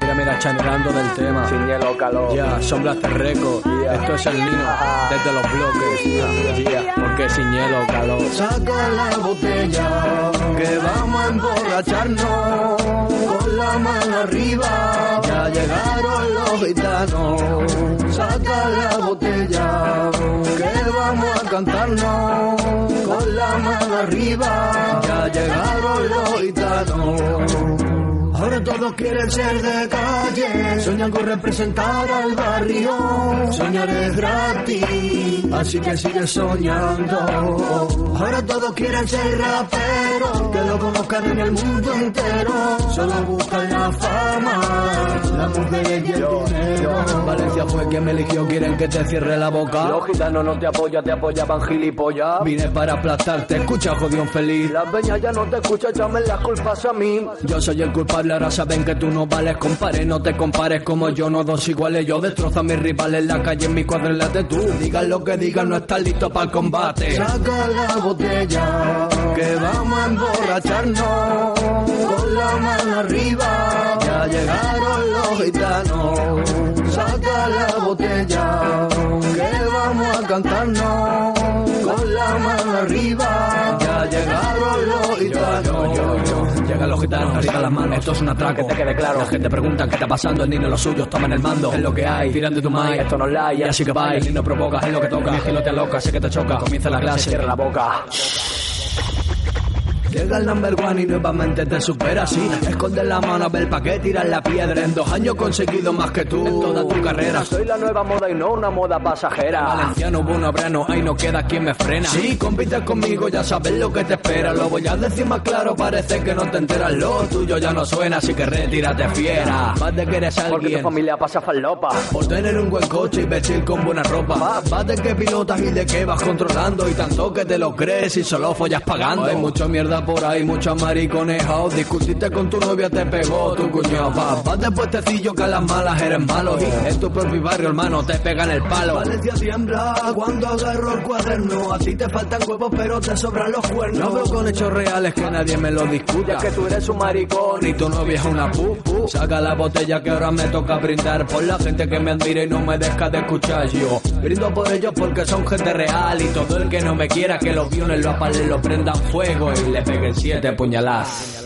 Mira, mira, chanelando del tema. Sin hielo, calor. Ya, sombras de récord. Esto es el Nino desde los bloques. Porque sin hielo, calor. Saca la botella, que vamos a emborracharnos. Con la mano arriba, ya llegaron los gitanos. Saca la botella, que vamos a cantarnos. Con la mano arriba, ya llegaron los gitanos. Ahora todos quieren ser de calle, sueñan con representar al barrio. Soñar es gratis, así que sigue soñando. Ahora todos quieren ser raperos, que lo conozcan en el mundo entero. Solo buscan la fama, la mujer y el dinero. Valencia fue quien me eligió, quieren que te cierre la boca. Los gitanos no te apoyan, te apoyaban gilipollas. Vine para aplastarte, escucha, jodión feliz. La peña ya no te escucha, echame las culpas a mí. Yo soy el culpable, ahora saben que tú no vales. Compare, no te compares como yo, no dos iguales. Yo destrozo a mis rivales en la calle, en mi cuadra en la de tú. Digan lo que digan, no estás listo para el combate. Saca la botella, que vamos a emborracharnos. Con la mano arriba, ya llegaron los gitanos. Saca la botella, que vamos a cantarnos. Con la mano arriba, ya llegaron los gitanos. Llegan los gitanos, arriba las manos, esto es un atraco. Que te quede claro. La gente pregunta qué está pasando, el niño los suyos toman el mando. Es lo que hay, tiran de tu mic, Esto no es live, y así que va, el niño provoca, es lo que toca. Mi estilo te aloca, sé que te choca, comienza la clase. Cierra la boca. Llega el number one y nuevamente te supera así. Esconde la mano a ver pa' qué tirar la piedra. En dos años conseguido más que tú en toda tu carrera. Soy la nueva moda y no una moda pasajera. Valenciano, bueno, ahí no queda quien me frena. Si compites conmigo, ya sabes lo que te espera. Lo voy a decir más claro, parece que no te enteras. Lo tuyo ya no suena, así que retírate fiera. Más de que eres Porque tu alguien. familia pasa falopa. Por tener un buen coche y vestir con buena ropa. Vas de que pilotas y de que vas controlando. Y tanto que te lo crees y solo follas pagando. Hay mucha mierda por ahí, mucha mariconeja. Discutiste con tu novia, te pegó tu cuñado. Vas, vas de puestecillo que a las malas eres malo. Y en tu propio barrio, hermano, te pegan el palo. Valencia tiembla cuando agarro el cuaderno. A ti te faltan huevos, pero te sobran los cuernos. No veo con hechos reales que nadie me lo discuta. Que tú eres un maricón. Y tu novia es una pu, pu. Saca la botella que ahora me toca brindar por la gente que me admira y no me deja de escuchar. Yo brindo por ellos porque son gente real y todo el que no me quiera que los violen, lo apalen, lo prendan fuego y le peguen siete puñaladas.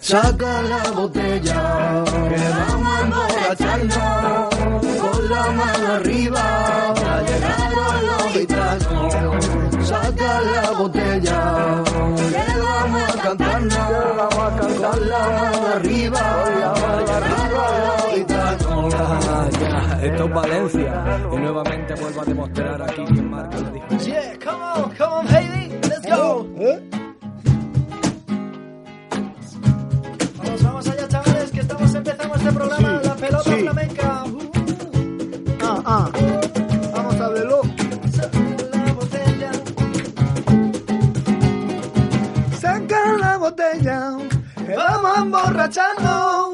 Saca la botella, que vamos a emborracharnos. Con la mano arriba, ya llegaron los gitanos. Saca la botella, que vamos a cantarnos. Con la mano arriba, ya llegaron los gitanos. Ya, esto es Valencia y nuevamente vuelvo a demostrar aquí quién marca la diferencia. Yeah, come on, come on, baby, let's go. Vamos, empezando este programa, la pelota sí. flamenca. Ah, ah. Vamos a verlo. La botella. Saca la botella, vamos a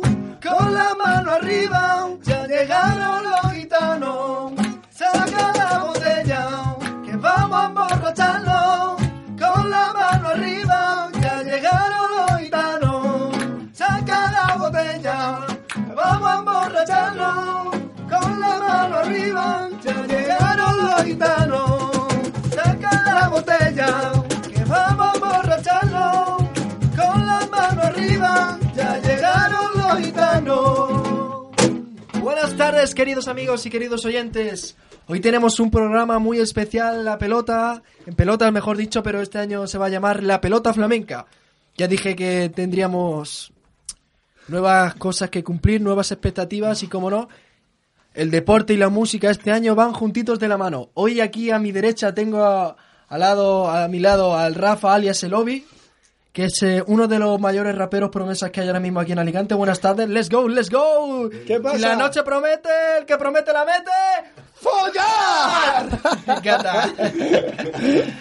tardes, queridos amigos y queridos oyentes. Hoy tenemos un programa muy especial, La Pelota, en pelota mejor dicho, pero este año se va a llamar La Pelota Flamenca. Ya dije que tendríamos nuevas cosas que cumplir, nuevas expectativas y, como no, el deporte y la música este año van juntitos de la mano. Hoy aquí a mi derecha tengo a, al lado, a mi lado al Rafa alias El Obi, que es eh, uno de los mayores raperos promesas que hay ahora mismo aquí en Alicante. Buenas tardes, let's go, let's go. ¿Qué pasa? La noche promete, el que promete la mete. ¡Follar! Me encanta.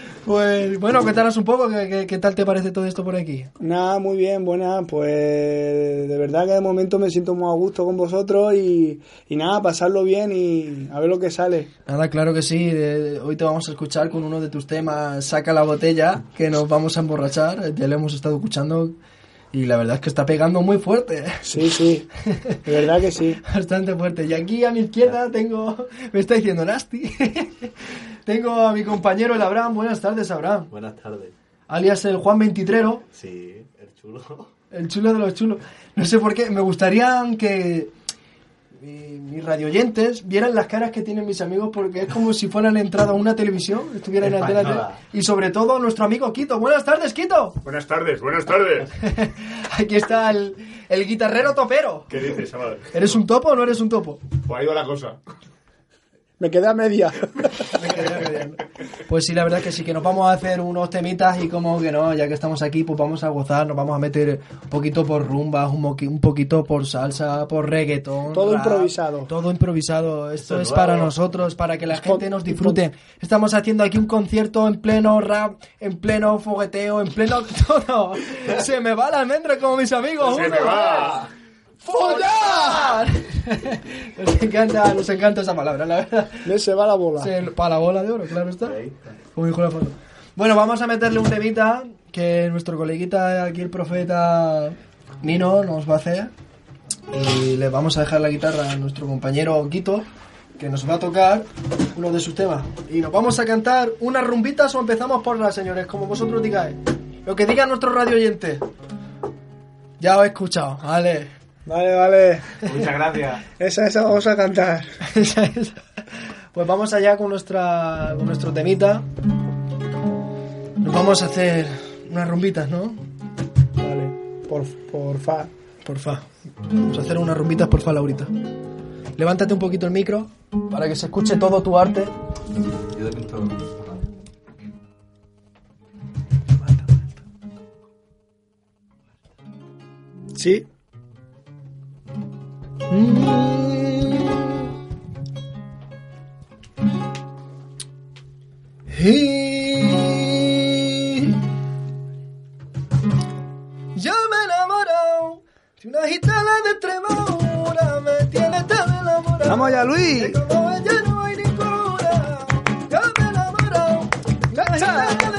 Pues bueno, cuéntanos un poco qué, qué- qué tal te parece todo esto por aquí. Nada, muy bien, buena. Pues de verdad que de momento me siento muy a gusto con vosotros y, y nada, pasarlo bien y a ver lo que sale. Nada, claro que sí. de- hoy te vamos a escuchar con uno de tus temas, Saca la botella, que nos vamos a emborrachar. Ya lo hemos estado escuchando. Y la verdad es que está pegando muy fuerte. Sí, sí. De verdad que sí. Bastante fuerte. Y aquí a mi izquierda tengo. Me está diciendo Nasty. Tengo a mi compañero el Abraham. Buenas tardes, Abraham. Buenas tardes. Alias el Juan Veintitrero. Sí, el chulo. El chulo de los chulos. No sé por qué. Me gustaría que mi- mis radioyentes vieran las caras que tienen mis amigos porque es como si fueran entrado a una televisión, estuvieran en la tele. Y sobre todo nuestro amigo Quito. Buenas tardes, Quito. Buenas tardes, buenas tardes. Aquí está el, el guitarrero topero. ¿Qué dices, chaval? ¿Eres un topo o no eres un topo? Por ahí va la cosa. Me quedé a media. Pues sí, la verdad que sí, que nos vamos a hacer unos temitas y como que no, ya que estamos aquí, pues vamos a gozar, nos vamos a meter un poquito por rumbas, un, poquito por salsa, por reggaetón. Todo rap, improvisado. Todo improvisado. Esto es es para nosotros, para que la Es gente nos disfrute. Estamos haciendo aquí un concierto en pleno rap, en pleno fogueteo, en pleno todo. Se me va la almendra como mis amigos. ¡Se uno, me va! ¡Follar! nos encanta, nos encanta esa palabra, la verdad. Me se va la bola. para la bola de oro, claro está. Como dijo la foto. Bueno, vamos a meterle un temita que nuestro coleguita aquí, el profeta Nino, nos va a hacer. Y le vamos a dejar la guitarra a nuestro compañero Quito, que nos va a tocar uno de sus temas. Y nos vamos a cantar unas rumbitas o empezamos por las, señores, como vosotros digáis. Lo que diga nuestro radio oyente. Ya os he escuchado, vale. Vale, vale. Muchas gracias. Esa, esa vamos a cantar. Esa es. Pues vamos allá con nuestra con nuestro temita. Nos vamos a hacer unas rumbitas, ¿no? Vale. Por, por fa. Porfa. Vamos a hacer unas rumbitas, porfa, Laurita. Levántate un poquito el micro para que se escuche todo tu arte. Yo también todo. Sí. Vamos allá, Luis. como ella no hay ninguna. Yo me he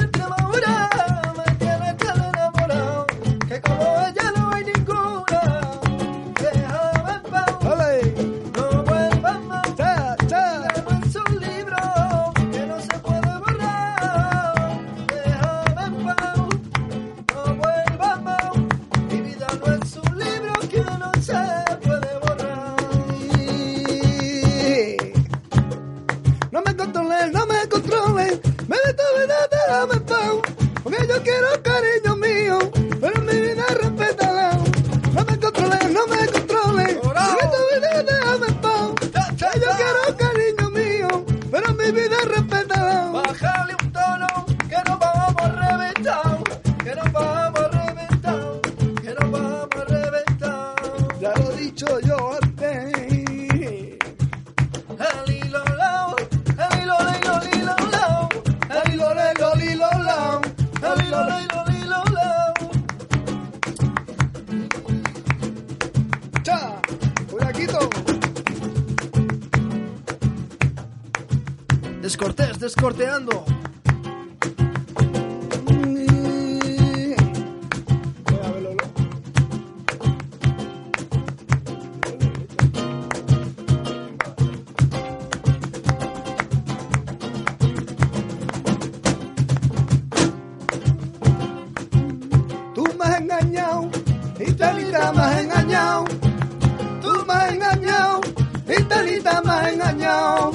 Talita me has engañado.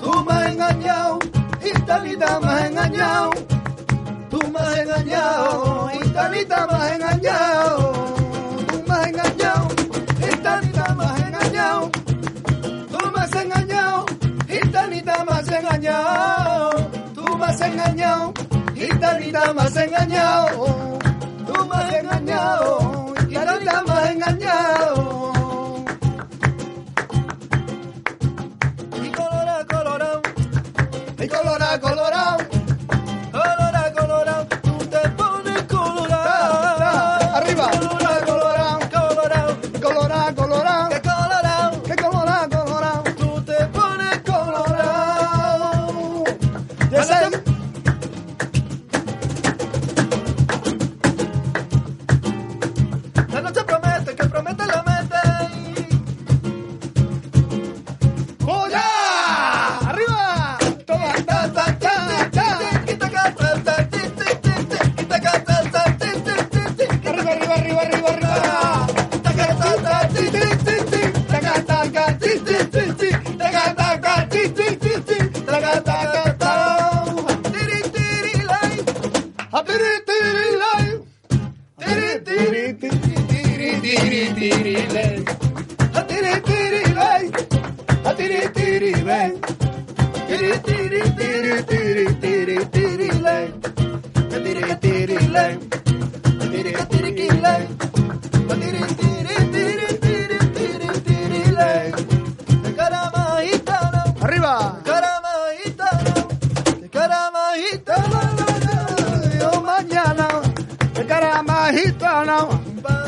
Tú me has engañado, y Talita me has engañado. Tú me has engañado, y Talita me has engañado. Tú me has engañado, y Talita me has. Tú me has y Talita me has. Tú me has y Talita me has. Tú me has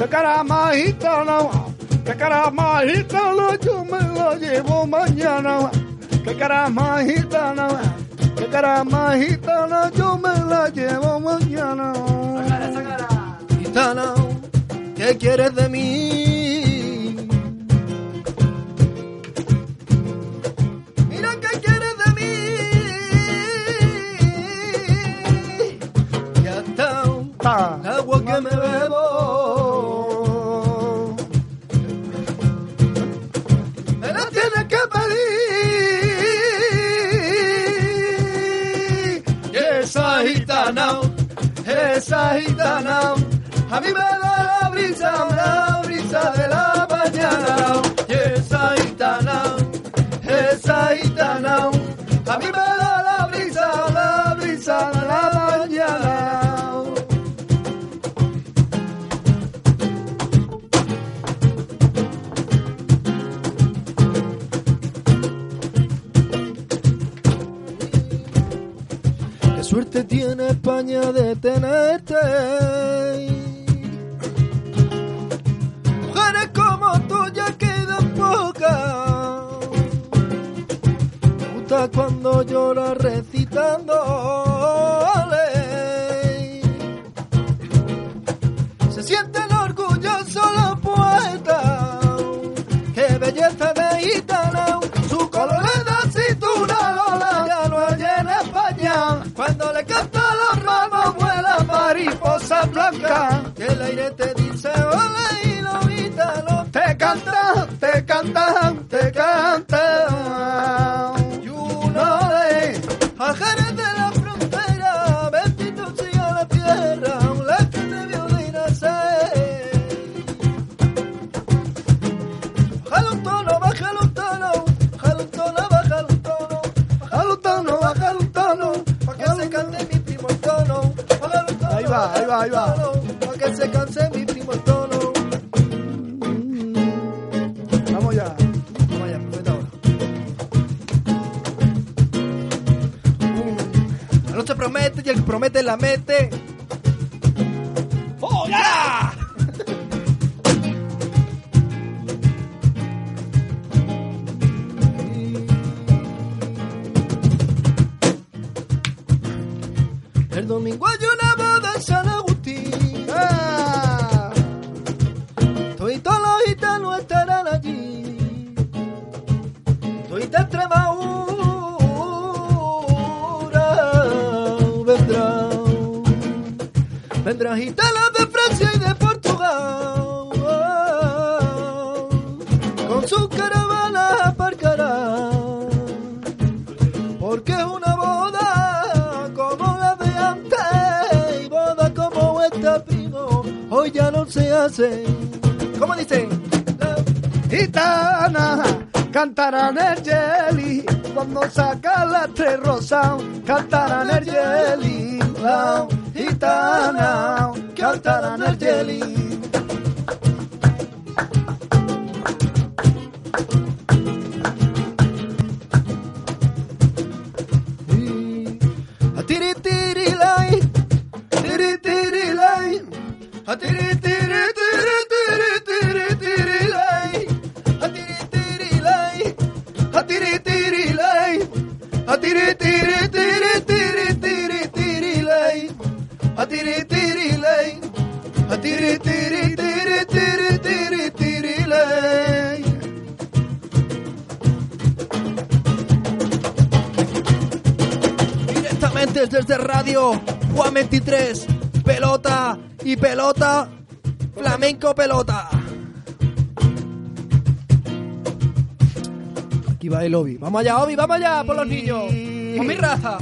Pecará majitana, pecará majitana, yo me la llevo mañana. Pecará majitana, pecará majitana, yo me la llevo mañana. Sacara, sacara. Gitana, ¿qué quieres de mí? Mira, ¿qué quieres de mí? Ya está, ah. agua que me bebo. gitana, a mí me da la brisa, la brisa de la mañana. Y esa gitana, esa gitana, a mí me da la brisa, la brisa pudiera detenerte. Mujeres como tú ya quedan pocas. Me gusta cuando lloras recitando. que el aire te dice la mete, pelota, flamenco pelota. Aquí va el Obi. Vamos allá, Obi, vamos allá por los niños. Con mi raza.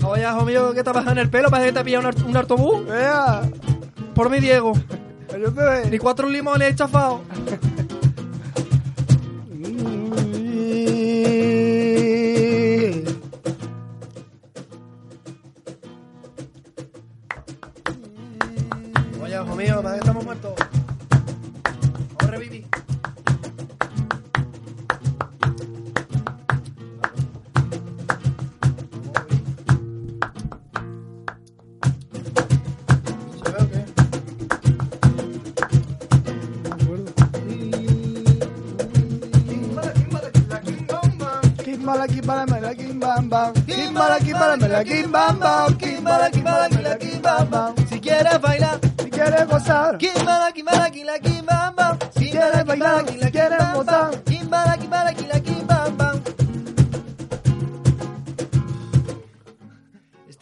Vamos allá, mío, que te has en el pelo, ¿Para que te ha pillado un, un autobús. Por mi Diego. Ni cuatro limones, he chafado. Naging bambaw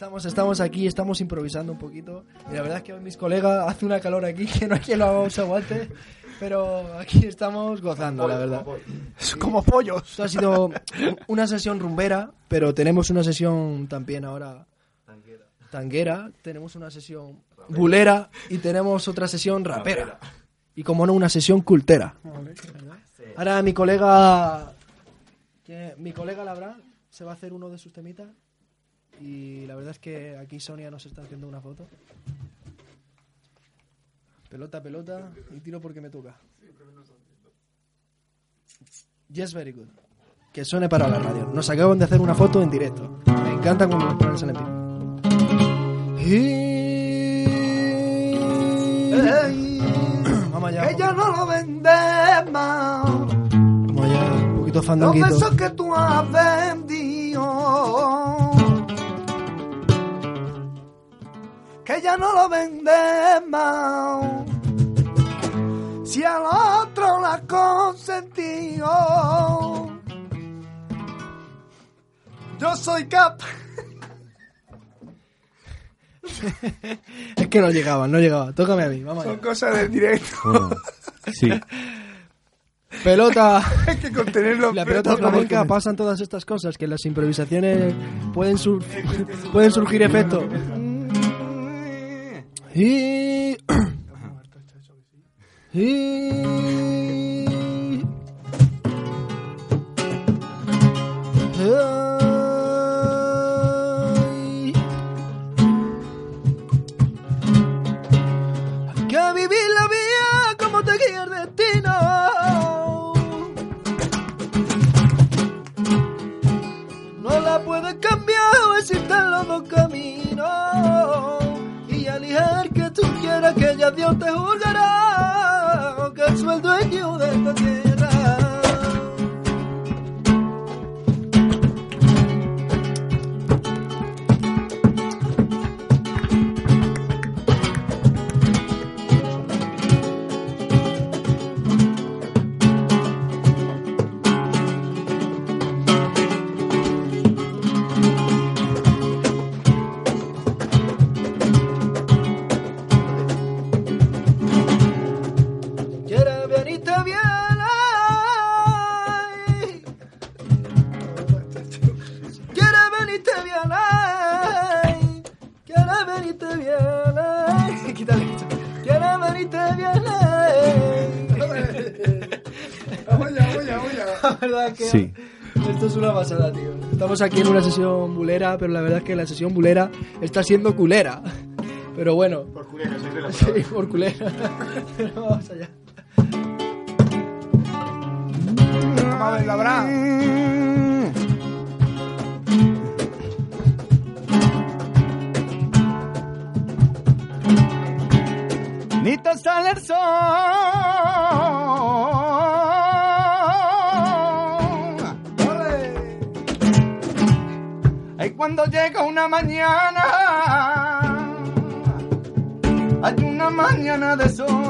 Estamos, estamos aquí, estamos improvisando un poquito. Y la verdad es que hoy mis colegas hace una calor aquí que no hay quien lo se aguante. Pero aquí estamos gozando, la verdad. es como pollos. Esto ha sido una sesión rumbera, pero tenemos una sesión también ahora tanguera, tenemos una sesión bulera y tenemos otra sesión rapera. Y como no, una sesión cultera. Ahora mi colega, que- mi colega Labra se va a hacer uno de sus temitas y la verdad es que aquí Sonia nos está haciendo una foto. Pelota, pelota y tiro porque me toca. Yes, very good. Que suene para la radio. Nos acaban de hacer una foto en directo. Me encanta cuando nos ponen el en Vamos allá. Ya no lo vendes más. Vamos allá. Un poquito Los fandanguito. besos que tú has vendido. Que ya no lo vendes más. Si al otro la has consentido. Yo soy cap. Es que no llegaba, no llegaba. Tócame a mí. Vamos Son allá. cosas del directo. Sí. Pelota. Hay que contenerlo. La pelota flamenca pasan todas estas cosas que en las improvisaciones pueden, sur- pueden surgir efectos. Y... y... Dios te juzgará, que Sí. esto es una pasada, tío. Estamos aquí en una sesión bulera, pero la verdad es que la sesión bulera está siendo culera. Pero bueno, Por culera, soy de la sí, por culera. Pero vamos allá. Vamos a ver. Ni te sale el sol. Cuando llega una mañana, hay una mañana de sol.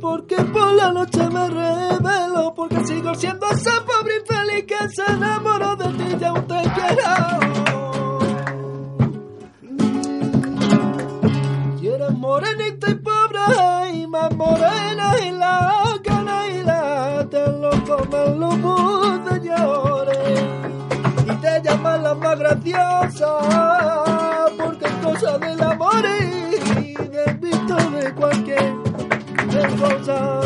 Porque por la noche me revelo porque sigo siendo esa pobre infeliz que se enamoró de ti y aún te quiero. Y eres morenita y pobre y más morena y la cana y la te lo comen los de llores y te llaman la más graciosa cosa.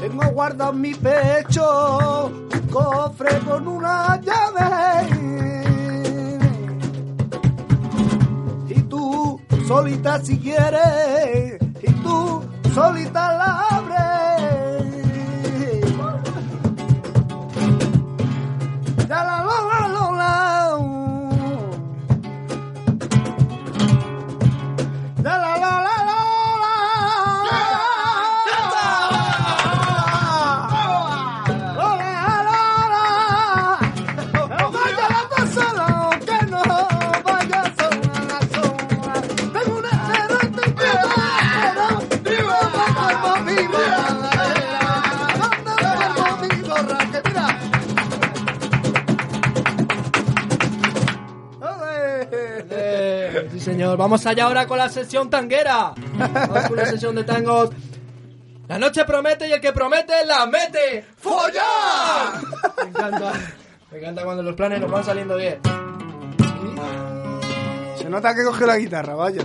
Tengo guardado en mi pecho un cofre con una llave. Solita si quieres, y tú solita la señor. Vamos allá ahora con la sesión tanguera. Vamos con la sesión de tangos. La noche promete y el que promete la mete. ¡Follar! Me encanta. Me encanta cuando los planes nos van saliendo bien. Se nota que coge la guitarra, vaya.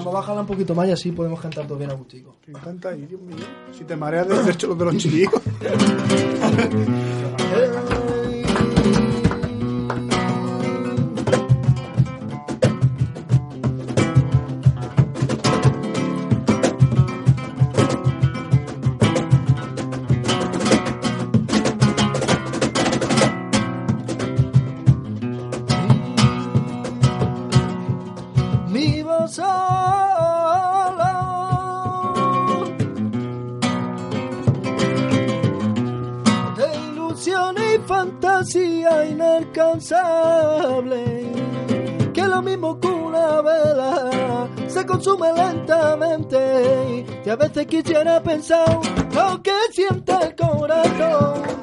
Vamos a bajarla un poquito más y así podemos cantar todo bien a gustico. Me encanta ahí, Dios mío. Si te mareas de hacer chulos de los chicos. Y a veces quisiera pensar lo que siente el corazón.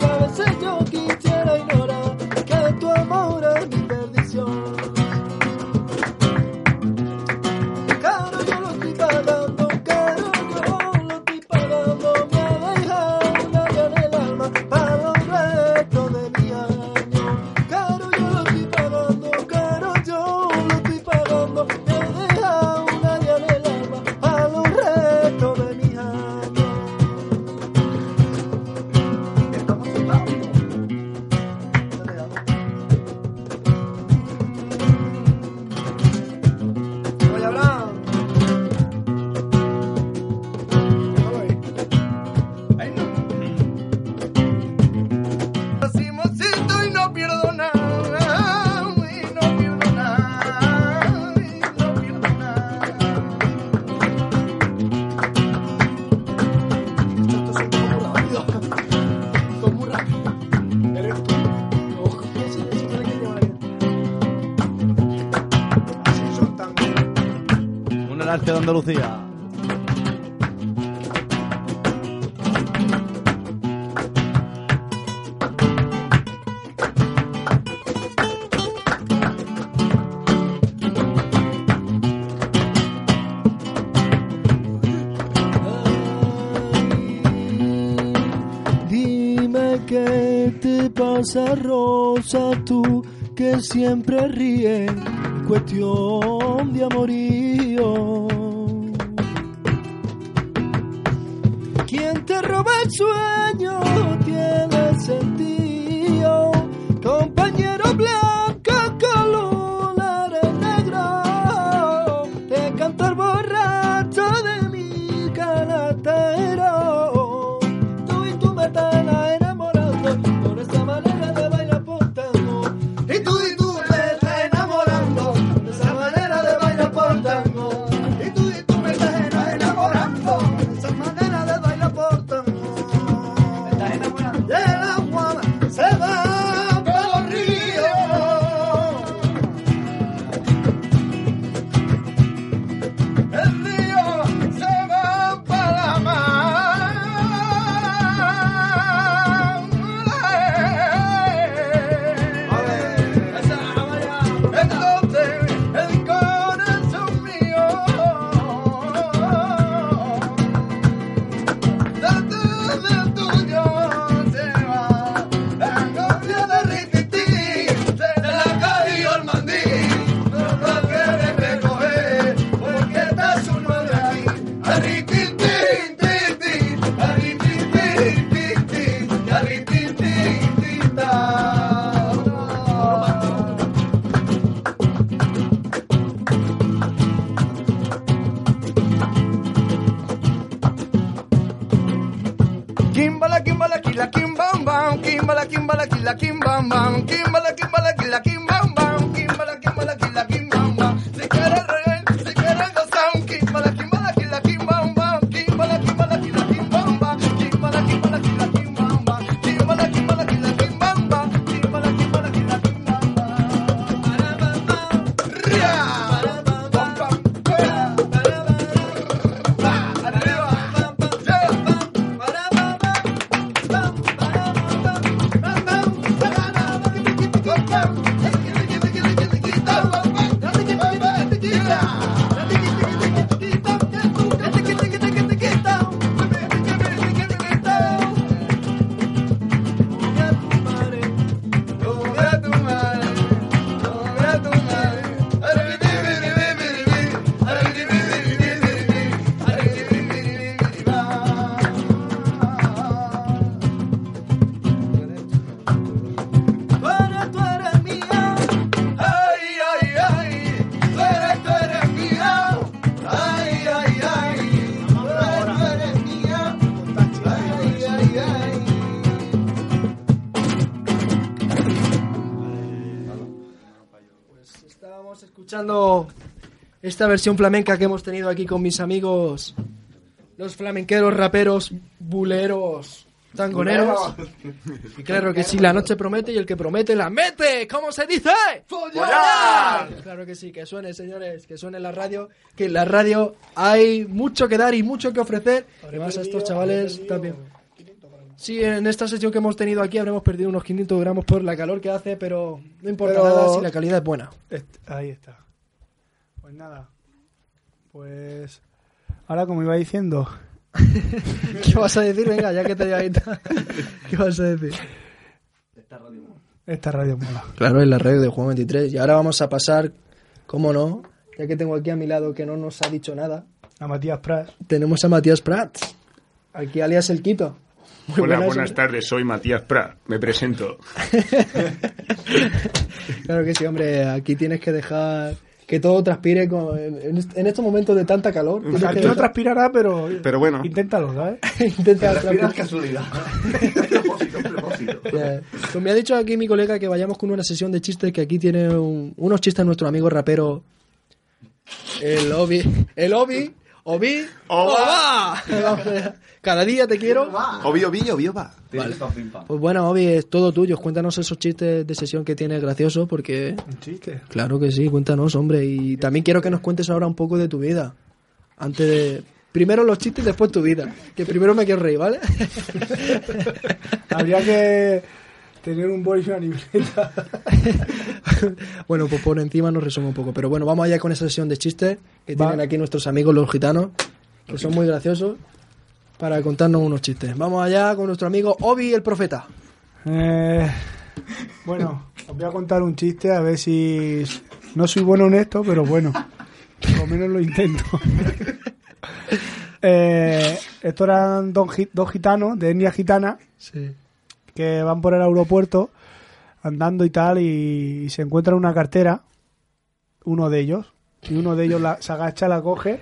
Andalucía. Dime ¿Qué te pasa, Rosa, tú que siempre ríes? Cuestión de amorío. Escuchando esta versión flamenca que hemos tenido aquí con mis amigos, los flamenqueros, raperos, buleros, tangoneros. Y claro que sí, la noche promete y el que promete la mete. ¿Cómo se dice? ¡Follar! Claro que sí, que suene, señores, que suene la radio. Que en la radio hay mucho que dar y mucho que ofrecer. Además, a estos chavales también. Sí, en esta sesión que hemos tenido aquí habremos perdido unos 500 gramos por la calor que hace, pero no importa Pero- nada si la calidad es buena. Ahí está. Pues nada. Pues ahora como iba diciendo, ¿Qué vas a decir? Venga, ya que te he ¿Qué vas a decir? esta radio mola. Claro, en la radio de Juan 23. Y ahora vamos a pasar, cómo no, ya que tengo aquí a mi lado que no nos ha dicho nada, A Matías Pras. tenemos a Matías Prats. Aquí alias El Quito. Muy Hola, buenas, tardes, soy Matías Prat, me presento. Claro que sí, hombre. Aquí tienes que dejar que todo transpire con- en, est- en estos momentos de tanta calor. que Aquí no transpirará, pero, Pero bueno, inténtalo, ¿sabes? Intenta transpirar. casualidad. propósito, propósito. Pues me ha dicho aquí mi colega que vayamos con una sesión de chistes, que aquí tiene un- unos chistes nuestro amigo rapero, el Obi. El Obi. Obi. Oba. Oba. Cada día te quiero. obvio, obvio, obvio, va. Tienes pam, pim, pam. Pues bueno, Obi, es todo tuyo. Cuéntanos esos chistes de sesión que tienes graciosos, porque Un chiste. claro que sí, cuéntanos, hombre. Y también quiero que nos cuentes ahora un poco de tu vida. Antes de... Primero los chistes, después tu vida. Que primero me quiero reír, ¿vale? Habría que tener un boli y una libreta. bueno, pues por encima nos resume un poco. Pero bueno, vamos allá con esa sesión de chistes que Va. tienen aquí nuestros amigos los gitanos, que son muy graciosos, para contarnos unos chistes. Vamos allá con nuestro amigo Obi el Profeta. Eh, bueno, os voy a contar un chiste a ver si... No soy bueno en esto, pero bueno, por lo menos lo intento. eh, estos eran dos gitanos de etnia gitana Sí. Que van por el aeropuerto andando y tal y, se encuentran una cartera, uno de ellos, y uno de ellos la, se agacha, la coge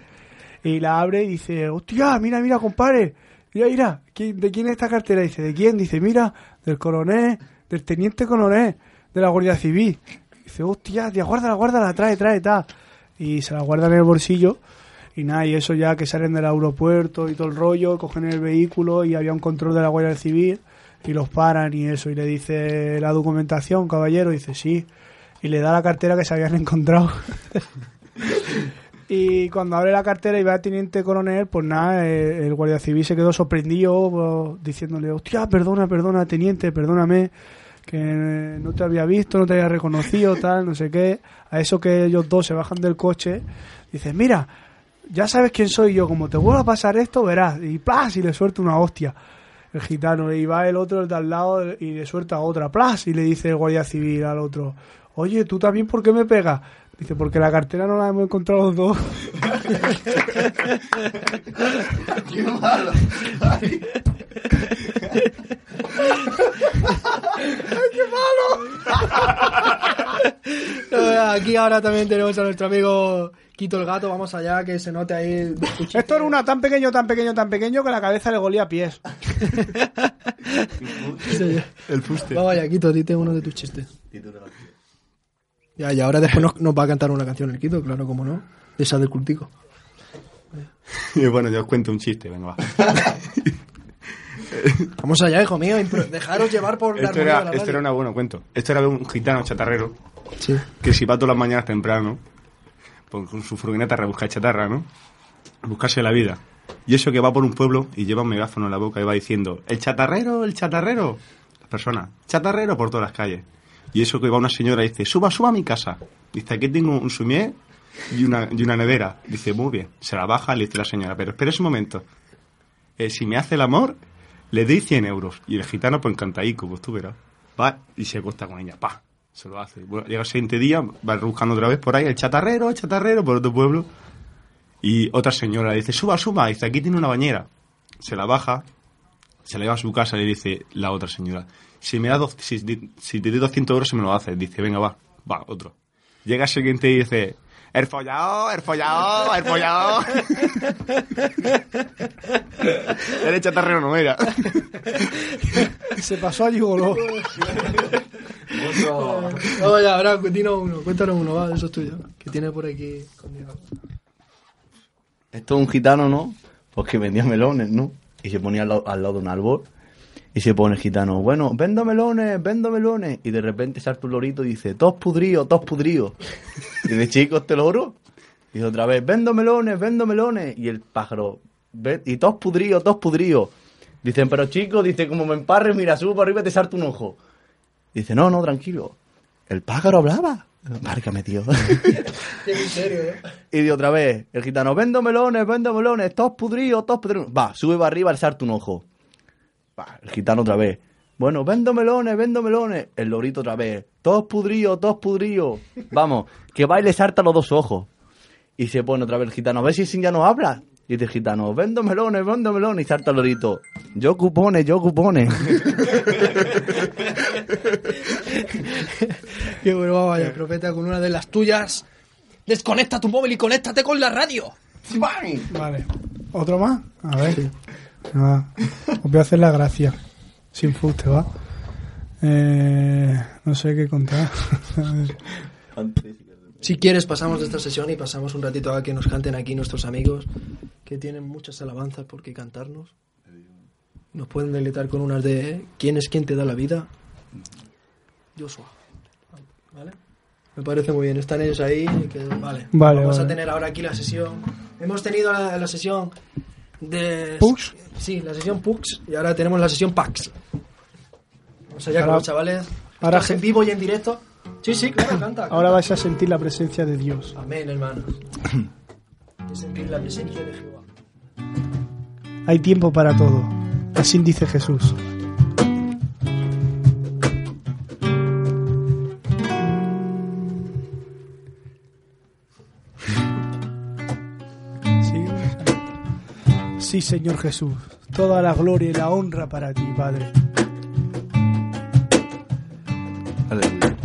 y la abre y dice, hostia, mira, mira, compadre, mira, mira, ¿quién- ¿de quién es esta cartera? Dice, ¿de quién? Dice, mira, del coronel, del teniente coronel, de la Guardia Civil. Dice, hostia, tía, guárdala, guárdala, trae, trae, tal. Y se la guardan en el bolsillo y nada, y eso ya que salen del aeropuerto y todo el rollo, cogen el vehículo y había un control de la Guardia Civil y los paran y eso, y le dice la documentación, caballero, dice sí, y le da la cartera que se habían encontrado. y cuando abre la cartera y ve al teniente coronel, pues nada, eh, el guardia civil se quedó sorprendido diciéndole, hostia, perdona, perdona, teniente, perdóname, que no te había visto, no te había reconocido, tal, no sé qué. A eso que ellos dos se bajan del coche, dice, mira, ya sabes quién soy yo, como te vuelva a pasar esto, verás, y plas, y le suelta una hostia el gitano y va el otro el de al lado y le suelta otra plas y le dice el guardia civil al otro oye tú también por qué me pegas dice porque la cartera no la hemos encontrado los dos Eh, Aquí ahora también tenemos a nuestro amigo Quito el Gato. Vamos allá, que se note ahí. el esto era una tan pequeño tan pequeño tan pequeño que la cabeza le golía a pies El fuste. Vamos allá, Quito, dite uno de tus chistes. Ya, y ahora después nos, nos va a cantar una canción el Quito, claro, como no. De esa del cultico. Y bueno, yo os cuento un chiste, venga, va. Vamos allá, hijo mío. Dejaros llevar por la Esto de era, la esto radio. era una buena cuento. Esto era un gitano chatarrero Que si va todas las mañanas temprano, pues con su furgoneta a buscar chatarra, ¿no? Buscarse la vida. Y eso que va por un pueblo y lleva un megáfono en la boca y va diciendo, el chatarrero, el chatarrero. Las personas, chatarrero por todas las calles. Y eso que va una señora y dice, suba, suba a mi casa. Dice, aquí tengo un sumier y una, y una nevera. Dice, muy bien. Se la baja le dice la señora, pero espera un momento. Eh, si me hace el amor, le doy 100 euros. Y el gitano, pues encantadico, pues tú verás. Va y se acuesta con ella, pa. Se lo hace. Llega el siguiente día, va buscando otra vez por ahí el chatarrero, el chatarrero, por otro pueblo. Y otra señora le dice, suba, suba. Dice, aquí tiene una bañera. Se la baja, se la lleva a su casa y le dice la otra señora, si me da dos- si, te doy 200 euros se me lo haces. Dice, venga, va, va, otro. Llega el siguiente y dice, el follado, el follado, el follado. el chatarrero no era. se pasó allí goló Vamos allá, ahora dinos uno. Cuéntanos uno, va, eso es tuyo. Que tiene por aquí escondido. Esto es un gitano, ¿no? Pues que vendía melones, ¿no? Y se ponía al, lado- al lado de un árbol. Y se pone el gitano, bueno, vendo melones, vendo melones. Y de repente salta un lorito y dice, todos pudríos, todos pudríos. y dice, chicos, este loro. Y dice otra vez, vendo melones, vendo melones. Y el pájaro, "Ve- y todos pudríos, todos pudríos. Dicen, pero chicos, dice, como me emparres, mira, subo para arriba y te salta un ojo. Dice, no, no, tranquilo. El pájaro hablaba. Márcame, tío. Serio, ¿eh? Y de otra vez, el gitano, vendo melones, vendo melones, todos pudridos, todos pudridos. Va, sube para arriba al salto un ojo. El gitano otra vez. Bueno, vendo melones, vendo melones. El lorito otra vez. Todos pudridos, todos pudridos. Vamos, que va y le salta los dos ojos. Y se pone otra vez el gitano, a ver si ese ya no habla. Y dice el gitano, vendo melones, vendo melones. Y salta el lorito. Yo cupones, yo cupones. Qué bueno, vamos allá, profeta, con una de las tuyas. Desconecta tu móvil y conéctate con la radio. vale otro más a ver Ah, os voy a hacer la gracia sin fuste va eh, no sé qué contar Si quieres, pasamos de esta sesión y pasamos un ratito a que nos canten aquí nuestros amigos, que tienen muchas alabanzas por qué cantarnos. Nos pueden deleitar con unas de ¿Quién es quien te da la vida? Joshua. ¿Vale? Me parece muy bien, están ellos ahí. que- vale. Vale, Vamos a vale. tener ahora aquí la sesión. Hemos tenido la, la sesión de. Pux. Sí, la sesión Pux y ahora tenemos la sesión Pax. Vamos allá Ahora- con los chavales. ahora en vivo y en directo. Sí, sí, claro, canta. ahora vais a sentir la presencia de Dios Amén, hermanos. Sentir la presencia de Jehová. hay tiempo para todo así dice Jesús Sí, Señor Jesús. Toda la gloria y la honra para ti, Padre. Aleluya.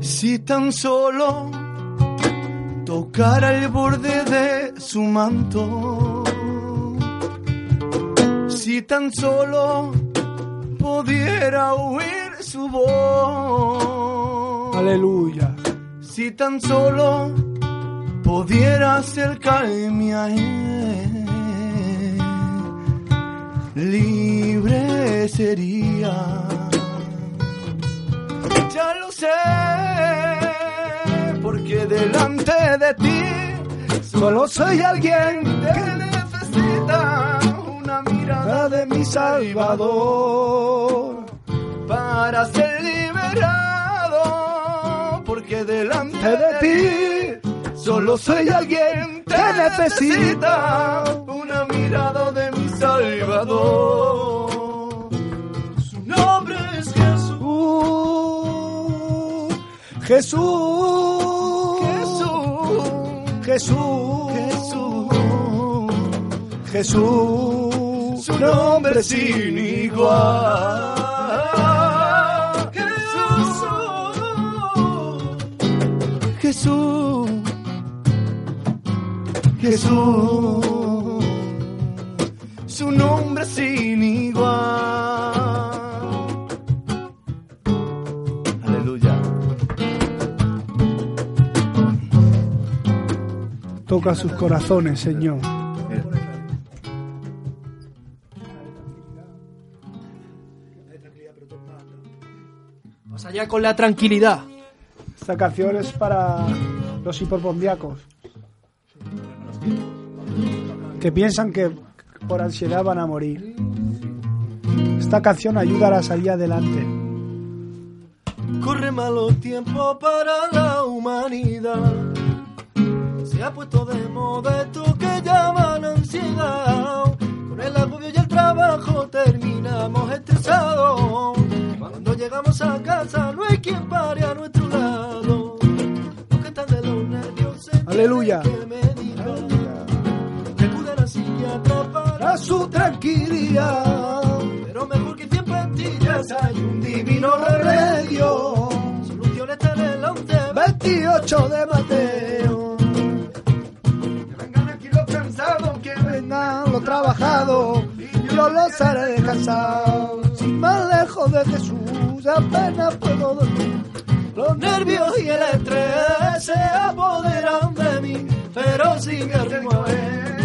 Si tan solo tocara el borde de su manto, si tan solo pudiera oír su voz, Aleluya. si tan solo pudiera acercarme a él, libre sería. Ya lo sé, porque delante de ti solo soy alguien que necesita una mirada de mi Salvador para ser liberado, porque delante de ti solo soy alguien que necesita una mirada de mi Salvador. Su nombre es Jesús. Jesús. Jesús. Jesús. Jesús. Jesús. Su nombre sin igual. Jesús. Jesús. Su nombre sin igual. Aleluya. Toca sus corazones, Señor. Vamos allá con la tranquilidad. Esta canción es para los hipopondíacos. Que piensan que por ansiedad van a morir. Esta canción ayuda a salir adelante. Corre malo tiempo para la humanidad. Se ha puesto de moda esto que llaman ansiedad. Con el agobio y el trabajo terminamos estresados. Cuando llegamos a casa no hay quien pare a nuestro lado. Los que están de los nervios se Aleluya. que para su tranquilidad. pero mejor que cien pastillas hay un divino remedio. Solución está en el 11, 28 de Mateo. que vengan aquí los cansados, que Vengan los trabajados yo los haré descansar. Sin más lejos de Jesús apenas puedo dormir. los nervios y el estrés se apoderan de mí, pero si me arrimo a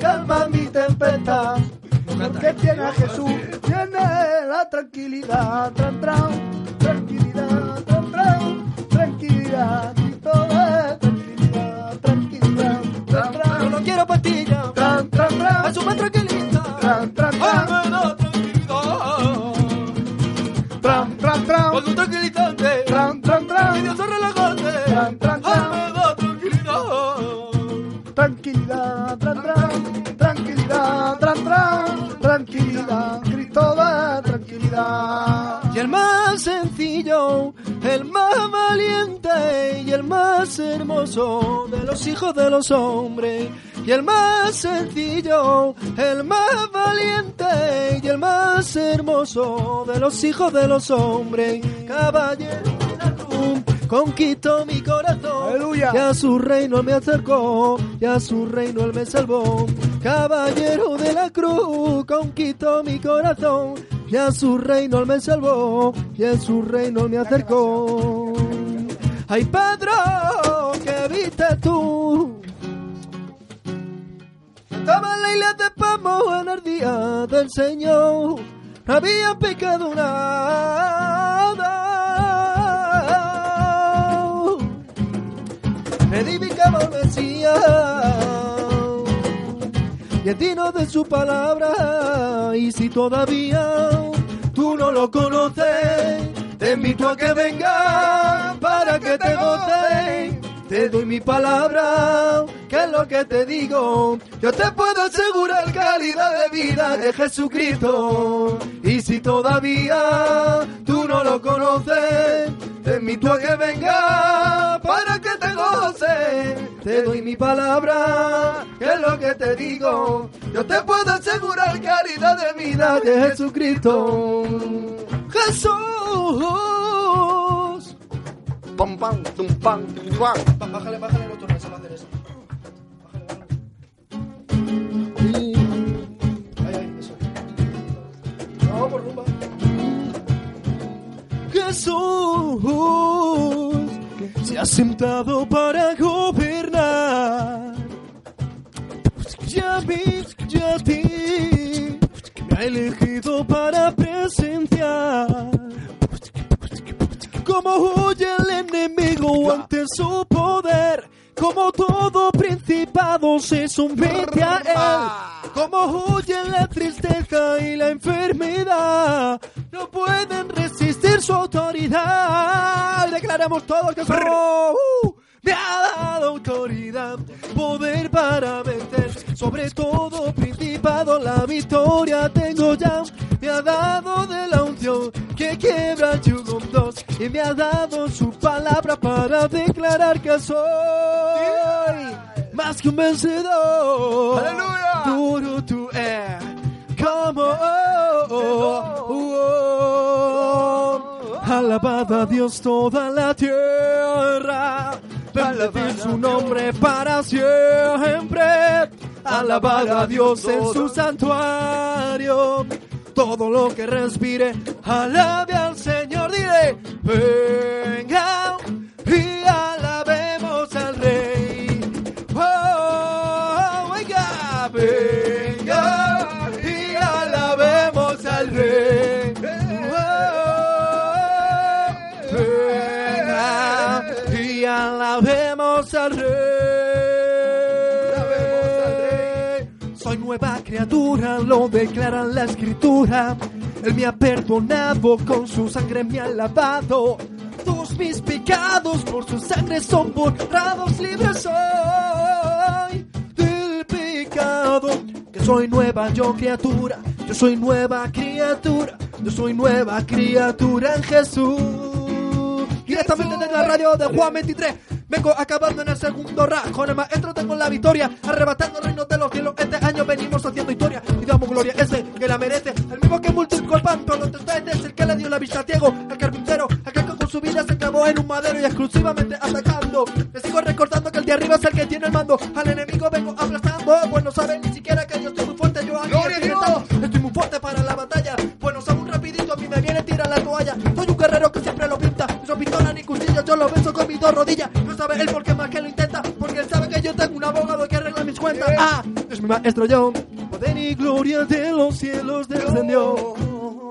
calma mi tempestad. Porque tiene a Jesús, tiene la tranquilidad, tran, tran, tranquilidad, tran, tran, tranquilidad, y todo es tranquilidad, tranquilidad, tran, yo tran, no quiero pastillas, tran, tran, tran, eso me tranquiliza, tran, tran, tran, el más valiente y el más hermoso de los hijos de los hombres. Y el más sencillo, el más valiente y el más hermoso de los hijos de los hombres. Caballero de la cruz, conquistó mi corazón. Aleluya. Y a su reino él me acercó, y a su reino él me salvó. Caballero de la cruz, conquistó mi corazón. Y a su reino me salvó, y a su reino me acercó. Ay, Pedro, que viste tú. Estaba en la isla de Pamos en el día del Señor. Había pecado nada. Predicaba el Mesías y el digno de su palabra. Y si todavía tú no lo conoces, te invito a que vengas para que te goces. Te doy mi palabra, que es lo que te digo. Yo te puedo asegurar calidad de vida de Jesucristo. Y si todavía tú no lo conoces, te invito a que vengas que tengo sed. Te doy mi palabra, que es lo que te digo. Yo te puedo asegurar caridad de vida de Jesucristo. Jesús. Pam, pam, tum, pam, tum, pam. Bájale, bájale el otro, no se va a hacer eso. Bájale, bájale. Ahí, ahí, eso. No, por rumba. Jesús se ha sentado para gobernar. Ya mí, ya ti, me ha elegido para presenciar. Como huye el enemigo ante su poder, como todo principado se somete a él, como huye la tristeza y la enfermedad, no pueden resistir su autoridad. Declaramos todos que somos. ¡Uh! me ha dado autoridad, poder para vencer sobre todo principado. La victoria tengo ya, me ha dado de la unción que quiebra el yugo en dos y me ha dado su palabra para declarar que soy más que un vencedor. ¡Aleluya! Duro tu es como oh, oh, oh. Alabada Dios toda la tierra. Bendecir su nombre para siempre. Alabada a Dios en su santuario. Todo lo que respire, alabe al Señor. Dile, venga y alabemos al Rey. Oh, venga, venga y alabemos al Rey. Oh, venga y alabemos al Rey. Nueva criatura, lo declara la escritura. Él me ha perdonado, con su sangre me ha lavado. Todos mis pecados por su sangre son borrados, libre soy del pecado. Que soy nueva yo criatura, yo soy nueva criatura, yo soy nueva criatura en Jesús. Directamente desde la radio de Juan 23. Vengo acabando en el segundo rap. Con el maestro tengo la victoria. Arrebatando el reino de los cielos. Este año venimos haciendo historia. Y damos gloria a ese que la merece. El mismo que multiplicó el pan. Pero es el que le dio la vista ciego. Al carpintero. Aquel que con su vida se clavó en un madero y exclusivamente atacando. Le sigo recordando que el de arriba es el que tiene el mando. Al enemigo vengo aplastando. Pues no saben ni siquiera dos rodillas. No sabe él por qué más que lo intenta. Porque él sabe que yo tengo un abogado que arregla mis cuentas. Ah, es mi maestro yo. Poder y gloria de los cielos descendió.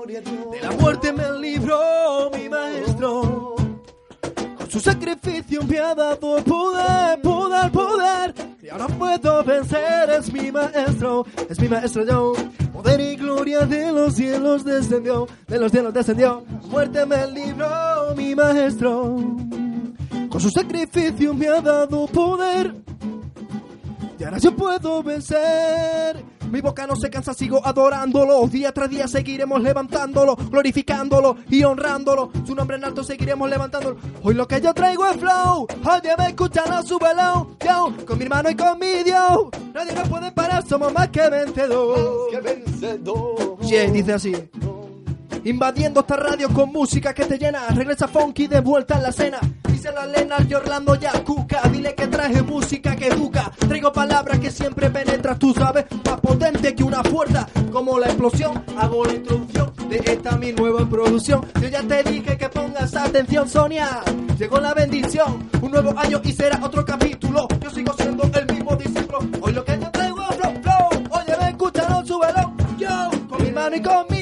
De la muerte me libró mi maestro. Con su sacrificio me ha dado poder, poder, poder. Y ahora puedo vencer, es mi maestro, es mi maestro yo. Poder y gloria de los cielos descendió, de los cielos descendió. Muerte me libró mi maestro. Su sacrificio me ha dado poder. Y ahora yo puedo vencer. Mi boca no se cansa, sigo adorándolo. Día tras día seguiremos levantándolo, glorificándolo y honrándolo. Su nombre en alto seguiremos levantándolo. Hoy lo que yo traigo es flow. Oye, me escuchan a su velón. Yo, con mi hermano y con mi Dios. Nadie nos puede parar, somos más que vencedor. Que vencedor. Yeah, dice así. Invadiendo esta radio con música que te llena. Regresa Funky de vuelta a la cena. La Lena y Orlando ya cuca. Dile que traje música que educa. Traigo palabras que siempre penetras, tú sabes. Más potente que una fuerza. Como la explosión. Hago la introducción de esta mi nueva producción. Yo ya te dije que pongas atención, Sonia. Llegó la bendición. Un nuevo año y será otro capítulo. Yo sigo siendo el mismo discípulo. Hoy lo que yo traigo es flow, flow. Oye, me escucharon, súbelo. Yo, con mi mano y con mi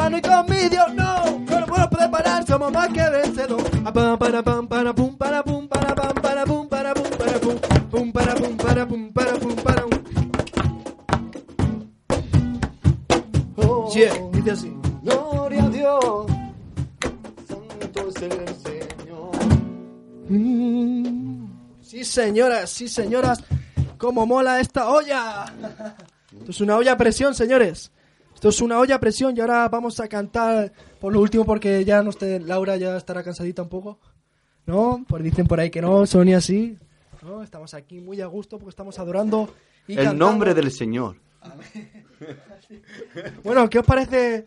Con mi mano y con mi Dios, no. No nos puede parar, somos más que vencedores. Ah, pam, para, pam, para, pum, para, pum, para, pam, para, pum, para, pum, para, pum. Pum, para, pum, para, pum, para, pum, para, pum. Yeah, dice así. Gloria a Dios. Santo es el Señor. Mm. Sí, señoras, sí, señoras. ¡Cómo mola esta olla! Esto es una olla a presión, señores. Esto es una olla a presión y ahora vamos a cantar por lo último porque ya no esté, Laura ya estará cansadita un poco. ¿No? Pues dicen por ahí que no, Sonia sí. ¿No? Estamos aquí muy a gusto porque estamos adorando y El cantando. nombre del Señor. Bueno, ¿qué os parece?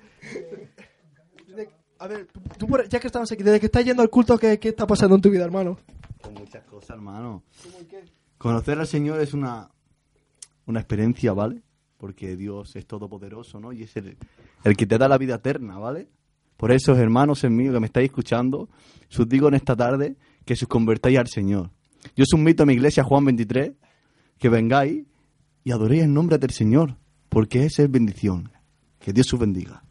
A ver, tú- ya que estamos aquí, desde que estás yendo al culto, ¿qué, qué está pasando en tu vida, hermano? Con muchas cosas, hermano. Conocer al Señor es una, una experiencia, ¿vale? Porque Dios es todopoderoso, ¿no? Y es el, el que te da la vida eterna, ¿vale? Por eso, hermanos en mío que me estáis escuchando, os digo en esta tarde que os convertáis al Señor. Yo invito a mi iglesia, Juan 23, que vengáis y adoréis el nombre del Señor, porque esa es bendición. Que Dios os bendiga.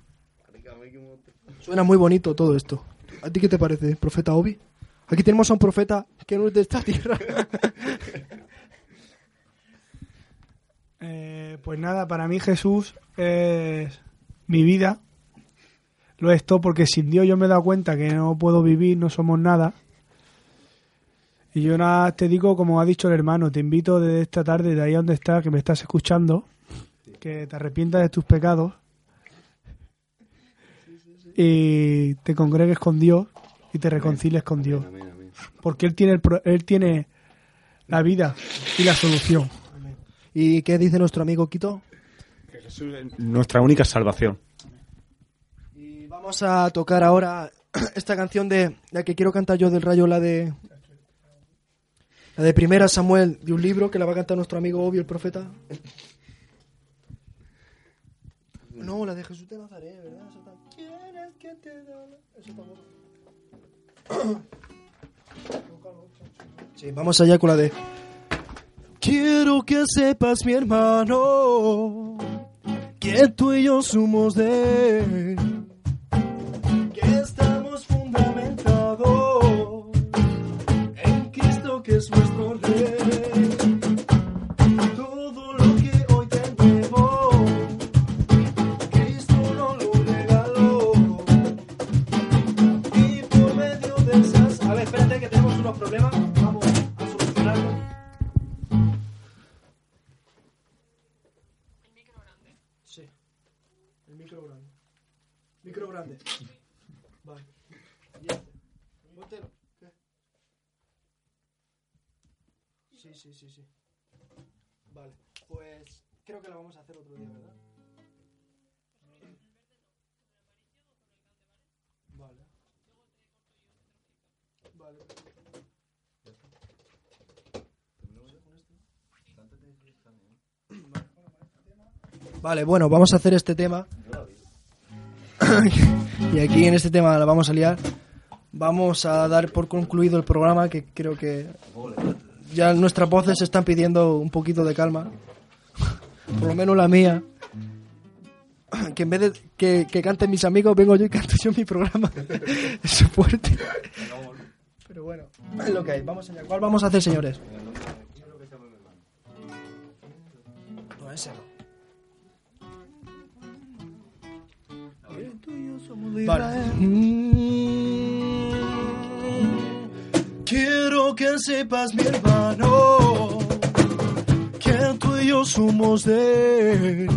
Suena muy bonito todo esto. ¿A ti qué te parece, profeta Obi? Aquí tenemos a un profeta que no es de esta tierra. Eh, pues nada, para mí Jesús es mi vida. Lo es todo porque sin Dios yo me he dado cuenta que no puedo vivir, no somos nada. Y yo nada te digo, como ha dicho el hermano, te invito desde esta tarde, de ahí donde estás, que me estás escuchando, que te arrepientas de tus pecados y te congregues con Dios y te reconcilies con Dios. Porque Él tiene, el él tiene la vida y la solución. ¿Y qué dice nuestro amigo Quito? Nuestra única salvación. Y vamos a tocar ahora esta canción de la que quiero cantar yo del rayo, la de la de Primera Samuel de un libro que la va a cantar nuestro amigo Obvio, el profeta. No, la de Jesús de Nazaret, ¿verdad? Esa tam- ¿Quién es quien te da Eso tampoco. Sí, vamos allá con la de Quiero que sepas, mi hermano, que tú y yo somos de Micro grande. Vale. ¿Qué? Sí, sí, sí, sí. Vale. Pues creo que lo vamos a hacer otro día, ¿verdad? Vale. Vale. Vale, bueno, vamos a hacer este tema. y aquí en este tema la vamos a liar. Vamos a dar por concluido el programa que creo que ya nuestras voces están pidiendo un poquito de calma. por lo menos la mía. Que en vez de que, que canten mis amigos, vengo yo y canto yo mi programa. Eso es fuerte. Pero bueno, es lo que hay. Vamos allá. ¿Cuál vamos a hacer, señores? No, ese no. Vale. Mm, Quiero que sepas, mi hermano, que tú y yo somos de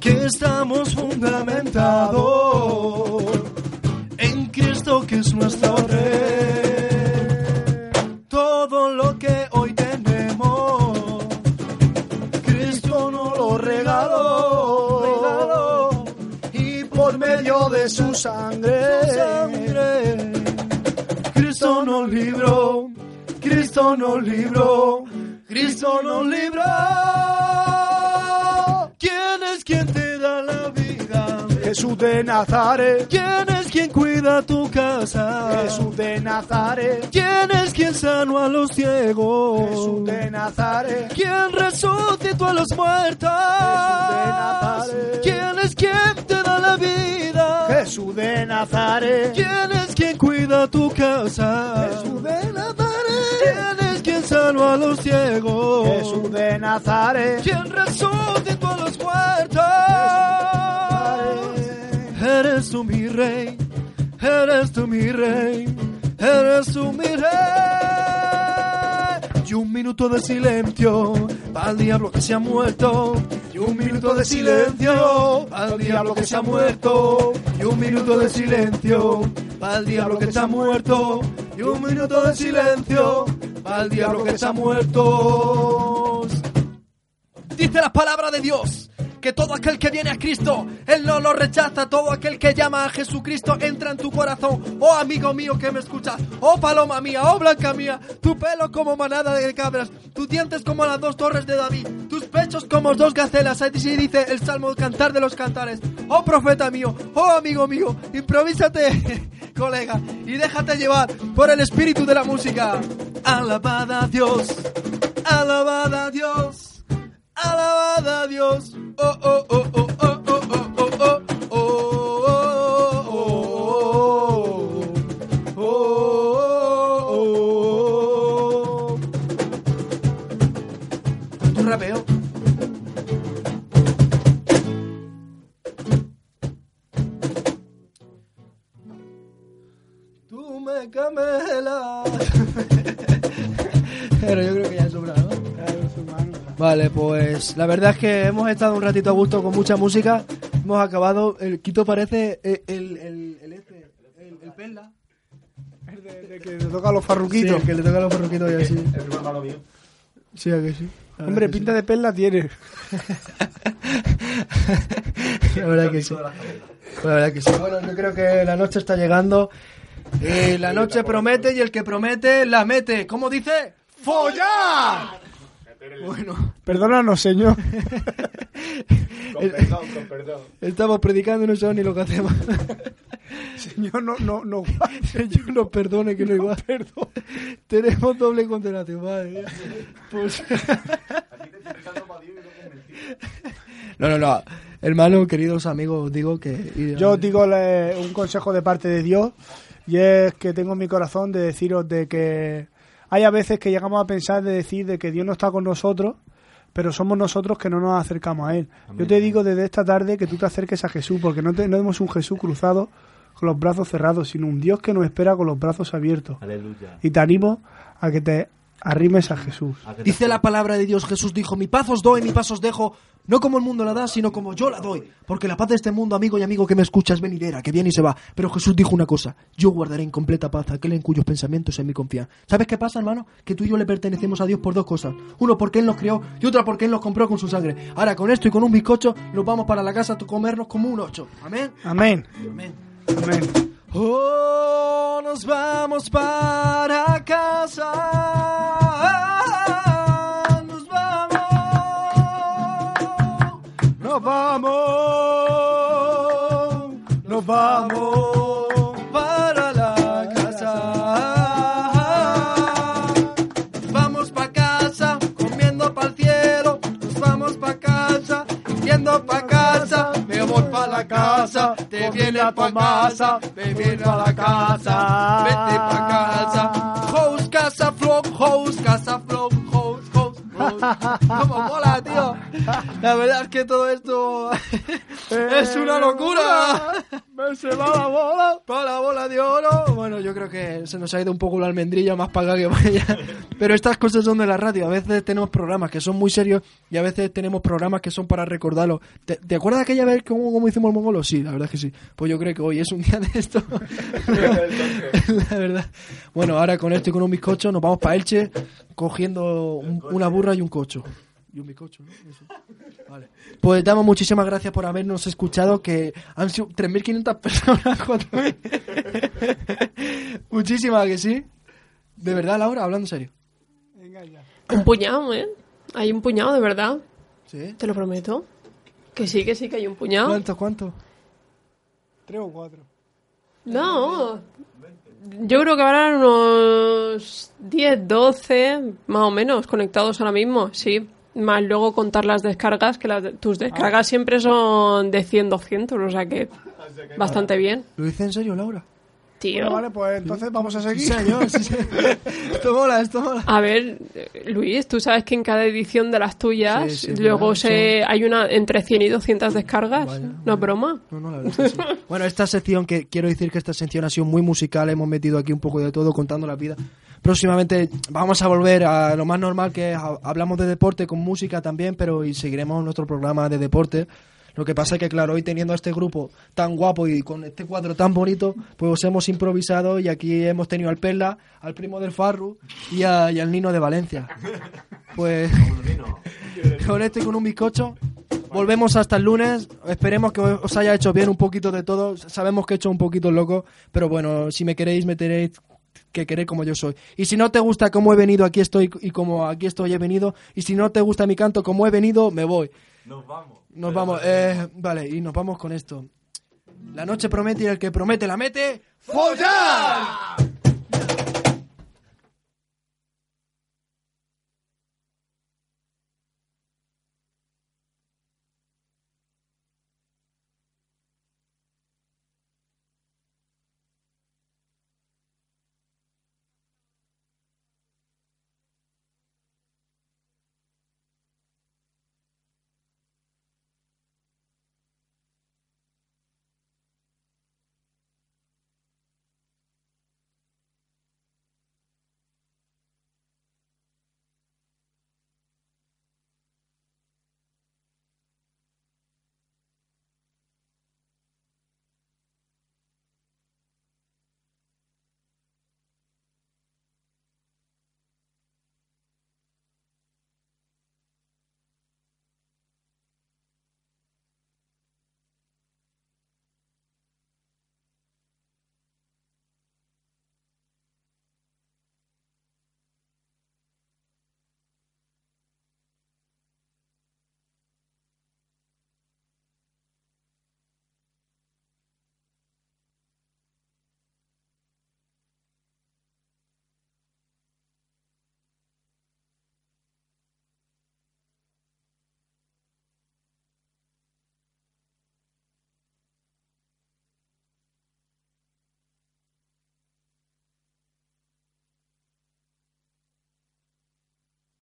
que estamos fundamentados en Cristo que es nuestro rey. Su sangre, Cristo nos libró, Cristo nos libró, Cristo nos libró. Jesús de Nazaret, ¿Quién es quien cuida tu casa? Jesús de Nazaret, ¿Quién es quien sanó a los ciegos? Jesús de Nazaret, ¿Quién resucitó a los muertos? Nazaret. ¿Quién es quien te da la vida? Jesús de Nazaret, ¿Quién es quien cuida tu casa? Jesús de Nazaret, ¿Quién es quien sanó a los ciegos? Jesús de Nazaret, ¿Quién resucitó a los muertos? Eres tú mi rey, eres tú mi rey, eres tú mi rey. Y un minuto de silencio el diablo que se ha muerto. Y un minuto de silencio al diablo que se ha muerto. Y un minuto de silencio al diablo que ha muerto. Y un minuto de silencio al diablo que ha muerto. Dice la palabra de Dios que todo aquel que viene a Cristo, Él no lo rechaza. Todo aquel que llama a Jesucristo entra en tu corazón. Oh amigo mío que me escuchas, oh paloma mía, oh blanca mía, tu pelo como manada de cabras, tus dientes como las dos torres de David, tus pechos como dos gacelas. Ahí sí dice el salmo cantar de los cantares. Oh profeta mío, oh amigo mío, improvísate, colega, y déjate llevar por el espíritu de la música. Alabada a Dios, alabada Dios. Alabada Dios. Oh, oh, oh, oh, oh, oh, oh, oh. oh. Vale, pues la verdad es que hemos estado un ratito a gusto con mucha música. Hemos acabado. El Quito parece el, el, el, el este, el, el Perla. El de, de que le toca a los Sí, farruquitos. el que le toca a los perruquitos y así. El mío. Sí, a que sí. Hombre, que pinta de perla tiene. La verdad que sí. La verdad que sí. Bueno, yo creo que la noche está llegando. Eh, la noche promete y el que promete la mete. ¿Cómo dice? ¡Follar! Bueno, Perdónanos, señor. Con perdón, con perdón. estamos predicando y no sabemos ni lo que hacemos. Señor, no, no, no. Señor nos perdone que no igual. Perdón. Tenemos doble condenación, madre mía. Pues- No, no, no. Hermano, queridos amigos, os digo que... Yo os digo un consejo de parte de Dios y es que tengo en mi corazón de deciros de que hay a veces que llegamos a pensar de decir de que Dios no está con nosotros, pero somos nosotros que no nos acercamos a Él. Yo te digo desde esta tarde que tú te acerques a Jesús, porque no, te- no tenemos un Jesús cruzado con los brazos cerrados, sino un Dios que nos espera con los brazos abiertos. Aleluya. Y te animo a que te arrimes a Jesús. ¿A qué te Dice la palabra de Dios, Jesús dijo, mi paz os doy, mi paz os dejo, no como el mundo la da, sino como yo la doy. Porque la paz de este mundo, amigo y amigo que me escucha, es venidera, que viene y se va. Pero Jesús dijo una cosa, yo guardaré en completa paz a aquel en cuyos pensamientos en mi confía. ¿Sabes qué pasa, hermano? Que tú y yo le pertenecemos a Dios por dos cosas. Uno, porque Él nos creó, y otra, porque Él nos compró con su sangre. Ahora, con esto y con un bizcocho, nos vamos para la casa a comernos como un ocho. Amén. Amén. Amén. Amén. Oh, nos vamos para casa. Casa, te vienes para casa, me vienes para la casa. Vete para casa. House, casa, flow, house, casa, flow, Como mola, tío. La verdad es que todo esto es una locura. Me se va la bola. Para la bola de oro. Bueno, yo creo que se nos ha ido un poco la almendrilla más para acá que para allá. Pero estas cosas son de la radio. A veces tenemos programas que son muy serios y a veces tenemos programas que son para recordarlo. ¿Te, te acuerdas aquella vez cómo, cómo hicimos el mongolo? Sí, la verdad es que sí. Pues yo creo que hoy es un día de esto. la verdad. Bueno, ahora con esto y con un bizcocho nos vamos para Elche cogiendo un- una burra y un cocho. Y un bizcocho, ¿no? Eso. Vale. Pues damos muchísimas gracias por habernos escuchado, que han sido 3.500 personas. 4.000. muchísimas, que sí. De verdad, Laura, hablando en serio. Venga ya. Un puñado, ¿eh? Hay un puñado, de verdad. ¿Sí? Te lo prometo. Que sí, que sí, que hay un puñado. ¿Cuánto, cuánto? Tres o cuatro. No. Yo creo que habrán unos 10, 12, más o menos, conectados ahora mismo, sí. Más luego contar las descargas, que las de- tus descargas siempre son de 100, 200, o sea que bastante bien. ¿Lo dice en serio, Laura? Tío. Bueno, vale, pues entonces vamos a seguir. Sí, señor, sí, señor. Esto mola, esto mola. A ver, eh, Luis, tú sabes que en cada edición de las tuyas Sí, sí, luego se hay una entre 100 y 200 descargas. Vaya, no es broma. No, no, la verdad es que sí. Bueno, esta sección, que quiero decir que esta sección ha sido muy musical, hemos metido aquí un poco de todo contando la vida. próximamente vamos a volver a lo más normal que es, hablamos de deporte con música también, pero y seguiremos nuestro programa de deporte. Lo que pasa es que, claro, hoy teniendo a este grupo tan guapo y con este cuadro tan bonito, pues os hemos improvisado y aquí hemos tenido al Perla, al primo del Farru y al Nino de Valencia. Pues con este y con un bizcocho. Volvemos hasta el lunes. Esperemos que os haya hecho bien un poquito de todo. Sabemos que he hecho un poquito loco, pero bueno, si me queréis, me tenéis que querer como yo soy. Y si no te gusta cómo he venido, aquí estoy y como aquí estoy he venido. Y si no te gusta mi canto como he venido, me voy. Nos vamos. Nos vamos, eh, vale, y nos vamos con esto. La noche promete y el que promete la mete. ¡Follar!